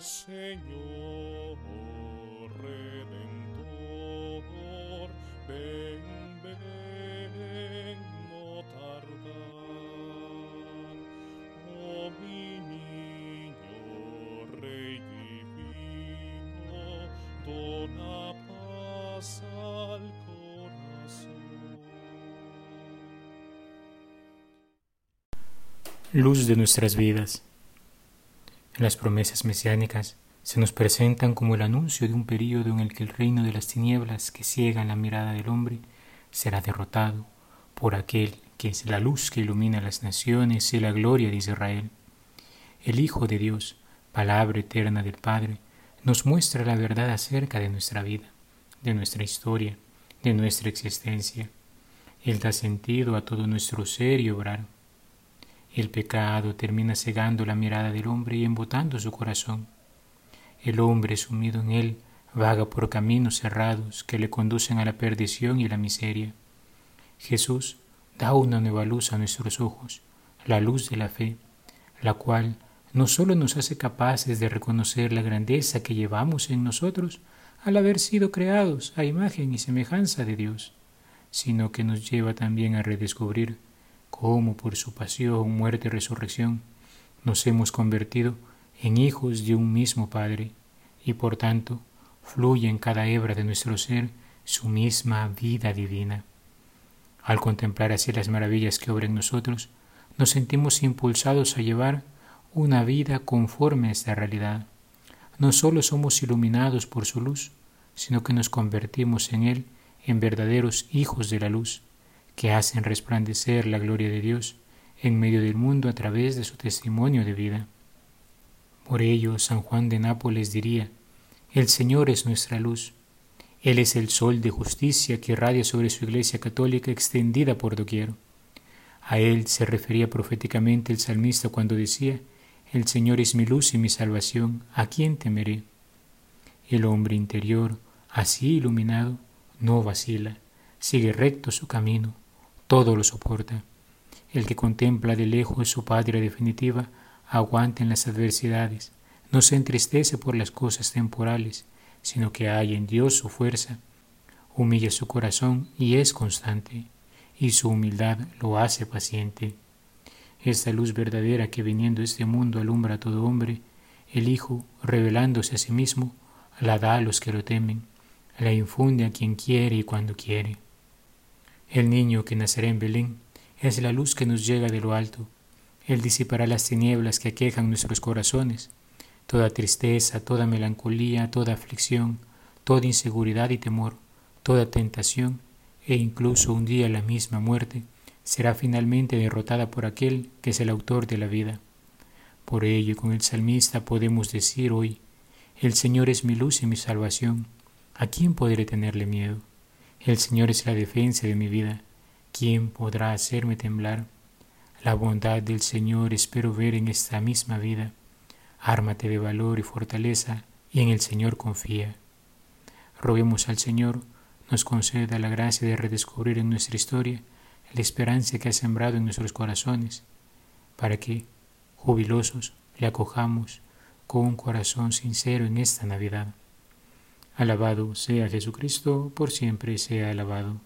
Señor no tardar. Oh dona paz al corazón. Luz de nuestras vidas. Las promesas mesiánicas se nos presentan como el anuncio de un período en el que el reino de las tinieblas que ciegan la mirada del hombre será derrotado por aquel que es la luz que ilumina las naciones y la gloria de Israel. El Hijo de Dios, palabra eterna del Padre, nos muestra la verdad acerca de nuestra vida, de nuestra historia, de nuestra existencia. Él da sentido a todo nuestro ser y obrar. El pecado termina cegando la mirada del hombre y embotando su corazón. El hombre sumido en él vaga por caminos cerrados que le conducen a la perdición y la miseria. Jesús da una nueva luz a nuestros ojos, la luz de la fe, la cual no sólo nos hace capaces de reconocer la grandeza que llevamos en nosotros al haber sido creados a imagen y semejanza de Dios, sino que nos lleva también a redescubrir cómo por su pasión, muerte y resurrección nos hemos convertido en hijos de un mismo Padre, y por tanto fluye en cada hebra de nuestro ser su misma vida divina. Al contemplar así las maravillas que obra en nosotros, nos sentimos impulsados a llevar una vida conforme a esta realidad. No solo somos iluminados por su luz, sino que nos convertimos en Él en verdaderos hijos de la luz, que hacen resplandecer la gloria de Dios en medio del mundo a través de su testimonio de vida. Por ello, San Juan de Nápoles diría, El Señor es nuestra luz, Él es el sol de justicia que irradia sobre su Iglesia católica extendida por doquier. A Él se refería proféticamente el salmista cuando decía, El Señor es mi luz y mi salvación, ¿a quién temeré? El hombre interior, así iluminado, no vacila, sigue recto su camino, todo lo soporta. El que contempla de lejos su patria definitiva aguanta en las adversidades, no se entristece por las cosas temporales, sino que hay en Dios su fuerza, humilla su corazón y es constante, y su humildad lo hace paciente. Esta luz verdadera que viniendo este mundo alumbra a todo hombre, el Hijo, revelándose a sí mismo, la da a los que lo temen, la infunde a quien quiere y cuando quiere. El niño que nacerá en Belén es la luz que nos llega de lo alto. Él disipará las tinieblas que aquejan nuestros corazones, toda tristeza, toda melancolía, toda aflicción, toda inseguridad y temor, toda tentación e incluso un día la misma muerte será finalmente derrotada por aquel que es el autor de la vida. Por ello, con el salmista podemos decir hoy, el Señor es mi luz y mi salvación, ¿a quién podré tenerle miedo? El Señor es la defensa de mi vida. ¿Quién podrá hacerme temblar? La bondad del Señor espero ver en esta misma vida. Ármate de valor y fortaleza, y en el Señor confía. Roguemos al Señor nos conceda la gracia de redescubrir en nuestra historia la esperanza que ha sembrado en nuestros corazones, para que, jubilosos, le acojamos con un corazón sincero en esta Navidad. Alabado sea Jesucristo, por siempre sea alabado.